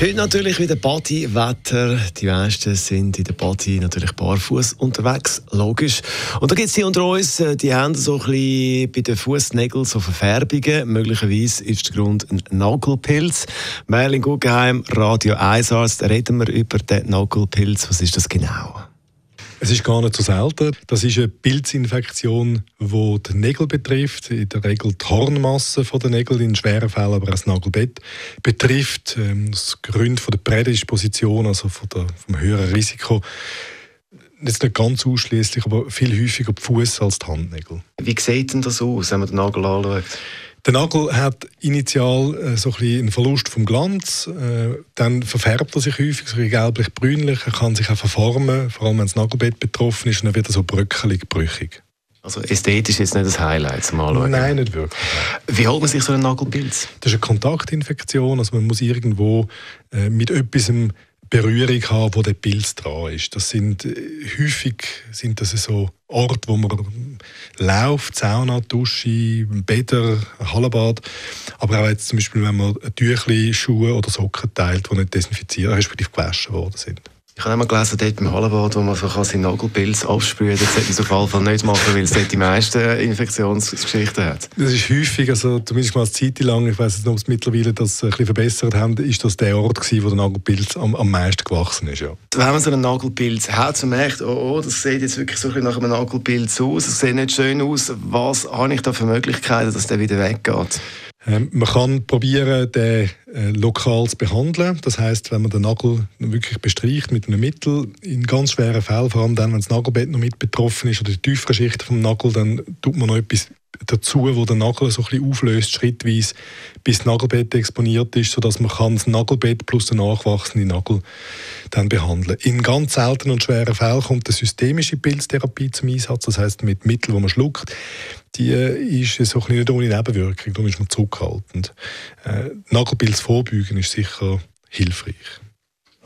Heute natürlich wieder Partywetter. Die meisten sind in der Party natürlich barfuß unterwegs, logisch. Und da gibt es hier unter uns, äh, die haben so ein bisschen bei den Fußnägeln so Verfärbungen. Möglicherweise ist der Grund ein Nagelpilz. Merlin Guggenheim, Radio 1 Arzt, reden wir über den Nagelpilz. Was ist das genau? Es ist gar nicht so selten. Das ist eine Pilzinfektion, die die Nägel betrifft, in der Regel die Hornmasse der Nägel, in schweren Fällen aber auch das Nagelbett betrifft. Ähm, das Grund von der Prädisposition, also von der, vom höheren Risiko, jetzt nicht ganz ausschließlich, aber viel häufiger die Fuß als die Handnägel. Wie sieht denn das aus, wenn man den Nagel anschaut? Der Nagel hat initial äh, so ein einen Verlust vom Glanz, äh, dann verfärbt er sich häufig, so gelblich-brünlich, er kann sich auch verformen, vor allem wenn das Nagelbett betroffen ist, und dann wird er so bröckelig, brüchig. Also ästhetisch ist jetzt nicht das Highlight zum Anschauen? Nein, nicht wirklich. Wie holt man sich so einen Nagelpilz? Das ist eine Kontaktinfektion, also man muss irgendwo äh, mit etwas Berührung haben, wo der Pilz dran ist. Das sind äh, häufig sind das so Orte, wo man läuft, Sauna, Dusche, Bäder, Hallenbad. Aber auch jetzt zum Beispiel, wenn man Tüchli, Schuhe oder Socken teilt, die nicht desinfiziert, respektive gewaschen worden sind. Ich habe einmal gelesen, dort beim Hallenbad, wo man so seinen Nagelpilz absprühen kann, das sollte man auf jeden Fall nicht machen, weil es dort die meisten Infektionsgeschichten hat. Das ist häufig, also zumindest mal eine Zeit lang, ich weiß nicht, ob es mittlerweile das ein bisschen verbessert haben, ist das der Ort gewesen, wo der Nagelpilz am, am meisten gewachsen ist, ja. Wenn man so einen Nagelpilz hat, man merkt, oh, oh, das sieht jetzt wirklich so ein bisschen nach einem Nagelpilz aus, es sieht nicht schön aus, was habe ich da für Möglichkeiten, dass der wieder weggeht? Ähm, man kann probieren, den äh, lokal zu behandeln. Das heißt, wenn man den Nagel wirklich bestreicht mit einem Mittel, in ganz schweren Fällen, vor allem dann, wenn das Nagelbett noch mit betroffen ist oder die tiefere Schicht vom Nagel, dann tut man noch etwas dazu, wo der Nagel so ein bisschen auflöst, schrittweise, bis das Nagelbett exponiert ist, sodass man kann das Nagelbett plus den nachwachsenden Nagel dann behandeln In ganz seltenen und schweren Fällen kommt eine systemische Pilztherapie zum Einsatz, das heißt mit Mitteln, die man schluckt. Die ist so ein nicht ohne Nebenwirkung, darum ist man zurückhaltend. Äh, Nagelpilz vorbeugen ist sicher hilfreich.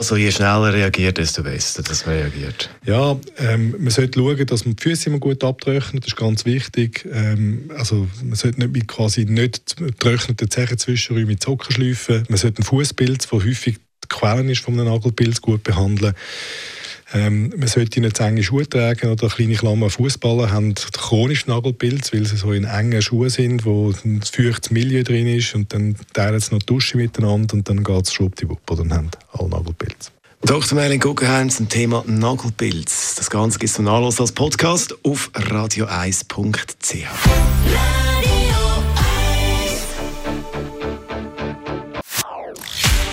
Also je schneller reagiert, desto besser, dass man reagiert. Ja, ähm, man sollte schauen, dass man die Füße immer gut abtrocknet, das ist ganz wichtig. Ähm, also man sollte nicht mit quasi nicht getrockneten Zechenzwischenräumen mit Socken schleifen. Man sollte einen Fußpilz, der häufig die Quellen ist von einem Nagelpilz, gut behandeln. Ähm, man sollte nicht zu enge Schuhe tragen oder kleine Klammer Fußballer haben chronisch Nagelpilz, weil sie so in engen Schuhen sind, wo ein feuchtes Milieu drin ist und dann teilen sie noch die Dusche miteinander und dann geht es schwuppdiwupp und dann haben alle Nagelpilz. Dr. Merlin Guggenheim zum Thema Nagelpilz. Das Ganze gibt es zum Nachlass als Podcast auf radio1.ch.